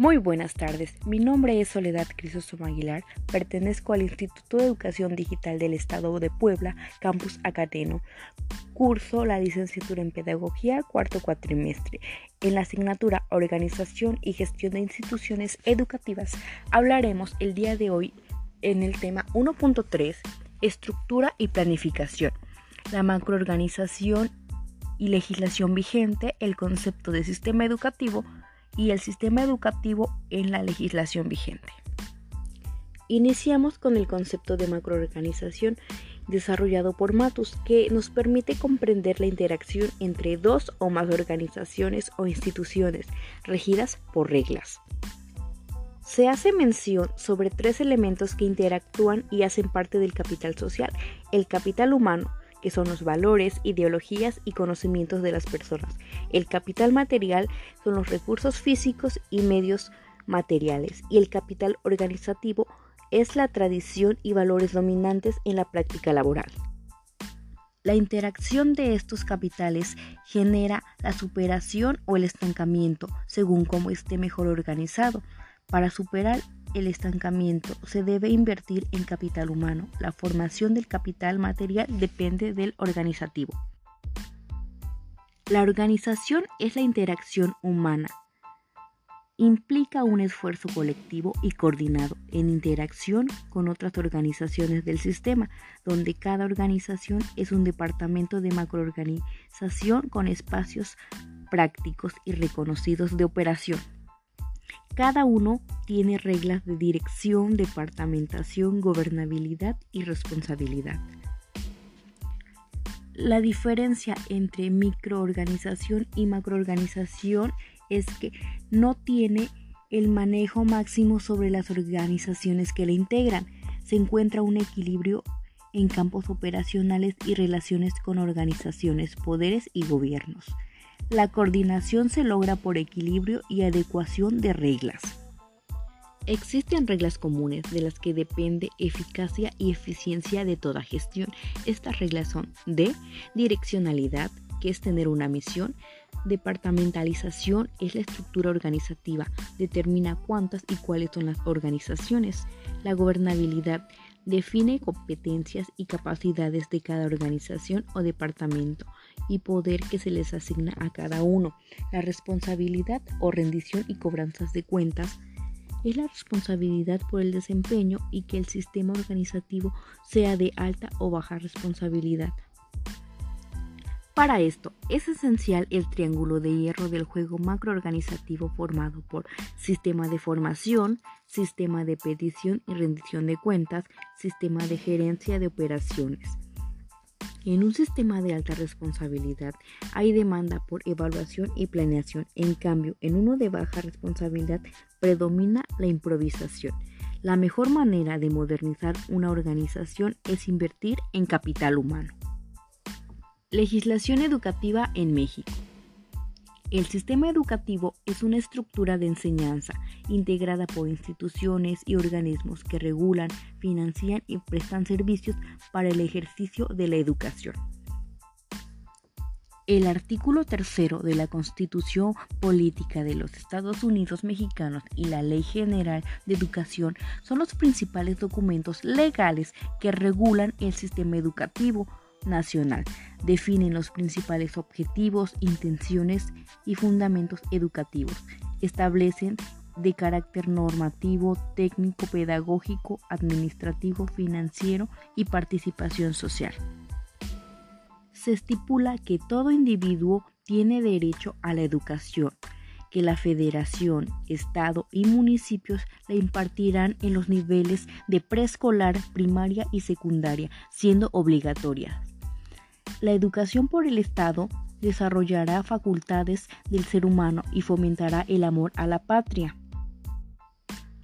Muy buenas tardes, mi nombre es Soledad Crisóstomo Aguilar, pertenezco al Instituto de Educación Digital del Estado de Puebla, Campus Acateno. Curso la licenciatura en Pedagogía cuarto cuatrimestre. En la asignatura Organización y Gestión de Instituciones Educativas hablaremos el día de hoy en el tema 1.3, Estructura y Planificación, la macroorganización y legislación vigente, el concepto de sistema educativo, y el sistema educativo en la legislación vigente. Iniciamos con el concepto de macroorganización desarrollado por Matus, que nos permite comprender la interacción entre dos o más organizaciones o instituciones regidas por reglas. Se hace mención sobre tres elementos que interactúan y hacen parte del capital social, el capital humano, que son los valores, ideologías y conocimientos de las personas. El capital material son los recursos físicos y medios materiales. Y el capital organizativo es la tradición y valores dominantes en la práctica laboral. La interacción de estos capitales genera la superación o el estancamiento según cómo esté mejor organizado. Para superar el estancamiento. Se debe invertir en capital humano. La formación del capital material depende del organizativo. La organización es la interacción humana. Implica un esfuerzo colectivo y coordinado en interacción con otras organizaciones del sistema, donde cada organización es un departamento de macroorganización con espacios prácticos y reconocidos de operación. Cada uno tiene reglas de dirección, departamentación, gobernabilidad y responsabilidad. La diferencia entre microorganización y macroorganización es que no tiene el manejo máximo sobre las organizaciones que la integran. Se encuentra un equilibrio en campos operacionales y relaciones con organizaciones, poderes y gobiernos. La coordinación se logra por equilibrio y adecuación de reglas. Existen reglas comunes de las que depende eficacia y eficiencia de toda gestión. Estas reglas son de direccionalidad, que es tener una misión, departamentalización es la estructura organizativa, determina cuántas y cuáles son las organizaciones, la gobernabilidad define competencias y capacidades de cada organización o departamento y poder que se les asigna a cada uno. La responsabilidad o rendición y cobranzas de cuentas es la responsabilidad por el desempeño y que el sistema organizativo sea de alta o baja responsabilidad. Para esto es esencial el triángulo de hierro del juego macroorganizativo formado por sistema de formación, sistema de petición y rendición de cuentas, sistema de gerencia de operaciones. En un sistema de alta responsabilidad hay demanda por evaluación y planeación, en cambio en uno de baja responsabilidad predomina la improvisación. La mejor manera de modernizar una organización es invertir en capital humano. Legislación educativa en México. El sistema educativo es una estructura de enseñanza integrada por instituciones y organismos que regulan, financian y prestan servicios para el ejercicio de la educación. El artículo tercero de la Constitución Política de los Estados Unidos Mexicanos y la Ley General de Educación son los principales documentos legales que regulan el sistema educativo nacional. Definen los principales objetivos, intenciones y fundamentos educativos. Establecen de carácter normativo, técnico, pedagógico, administrativo, financiero y participación social. Se estipula que todo individuo tiene derecho a la educación, que la federación, estado y municipios la impartirán en los niveles de preescolar, primaria y secundaria, siendo obligatoria. La educación por el Estado desarrollará facultades del ser humano y fomentará el amor a la patria.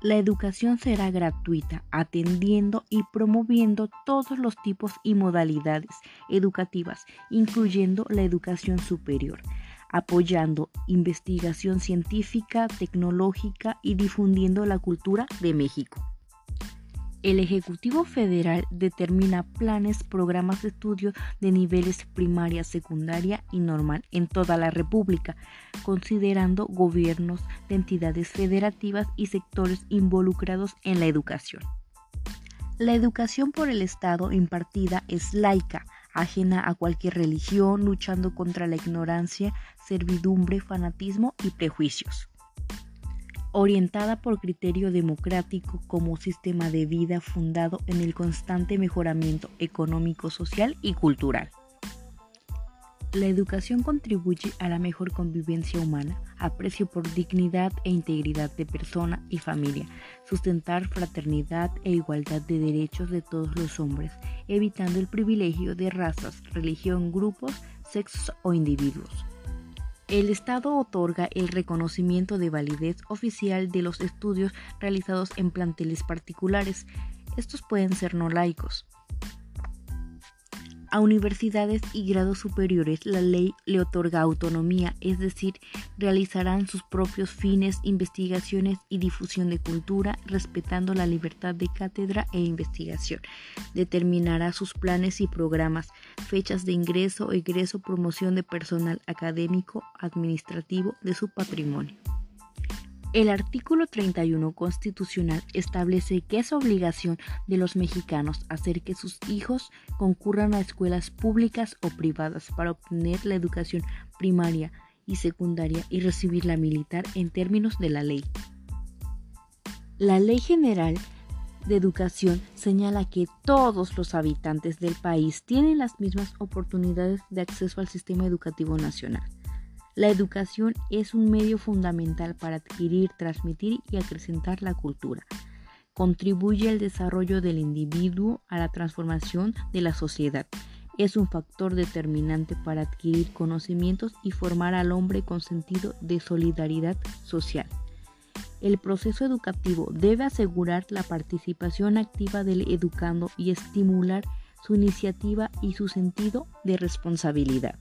La educación será gratuita, atendiendo y promoviendo todos los tipos y modalidades educativas, incluyendo la educación superior, apoyando investigación científica, tecnológica y difundiendo la cultura de México. El Ejecutivo Federal determina planes, programas de estudio de niveles primaria, secundaria y normal en toda la República, considerando gobiernos de entidades federativas y sectores involucrados en la educación. La educación por el Estado impartida es laica, ajena a cualquier religión, luchando contra la ignorancia, servidumbre, fanatismo y prejuicios orientada por criterio democrático como sistema de vida fundado en el constante mejoramiento económico, social y cultural. La educación contribuye a la mejor convivencia humana, aprecio por dignidad e integridad de persona y familia, sustentar fraternidad e igualdad de derechos de todos los hombres, evitando el privilegio de razas, religión, grupos, sexos o individuos. El Estado otorga el reconocimiento de validez oficial de los estudios realizados en planteles particulares. Estos pueden ser no laicos. A universidades y grados superiores la ley le otorga autonomía, es decir, realizarán sus propios fines, investigaciones y difusión de cultura, respetando la libertad de cátedra e investigación. Determinará sus planes y programas, fechas de ingreso, egreso, promoción de personal académico, administrativo de su patrimonio. El artículo 31 constitucional establece que es obligación de los mexicanos hacer que sus hijos concurran a escuelas públicas o privadas para obtener la educación primaria y secundaria y recibir la militar en términos de la ley. La Ley General de Educación señala que todos los habitantes del país tienen las mismas oportunidades de acceso al sistema educativo nacional. La educación es un medio fundamental para adquirir, transmitir y acrecentar la cultura. Contribuye al desarrollo del individuo, a la transformación de la sociedad. Es un factor determinante para adquirir conocimientos y formar al hombre con sentido de solidaridad social. El proceso educativo debe asegurar la participación activa del educando y estimular su iniciativa y su sentido de responsabilidad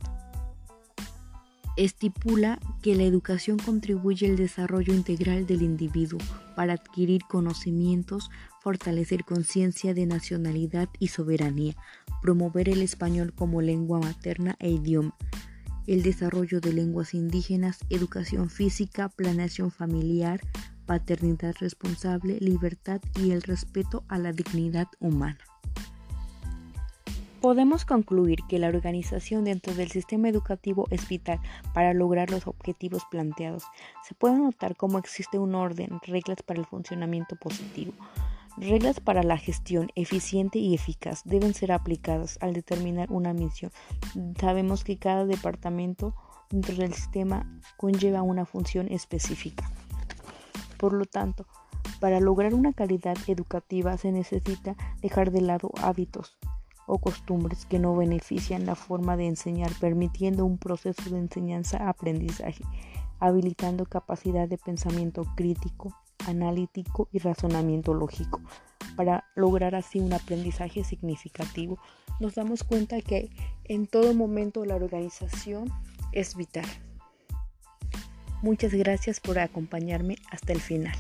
estipula que la educación contribuye al desarrollo integral del individuo para adquirir conocimientos, fortalecer conciencia de nacionalidad y soberanía, promover el español como lengua materna e idioma, el desarrollo de lenguas indígenas, educación física, planeación familiar, paternidad responsable, libertad y el respeto a la dignidad humana. Podemos concluir que la organización dentro del sistema educativo es vital para lograr los objetivos planteados. Se puede notar cómo existe un orden, reglas para el funcionamiento positivo. Reglas para la gestión eficiente y eficaz deben ser aplicadas al determinar una misión. Sabemos que cada departamento dentro del sistema conlleva una función específica. Por lo tanto, para lograr una calidad educativa se necesita dejar de lado hábitos, o costumbres que no benefician la forma de enseñar, permitiendo un proceso de enseñanza-aprendizaje, habilitando capacidad de pensamiento crítico, analítico y razonamiento lógico, para lograr así un aprendizaje significativo. Nos damos cuenta que en todo momento la organización es vital. Muchas gracias por acompañarme hasta el final.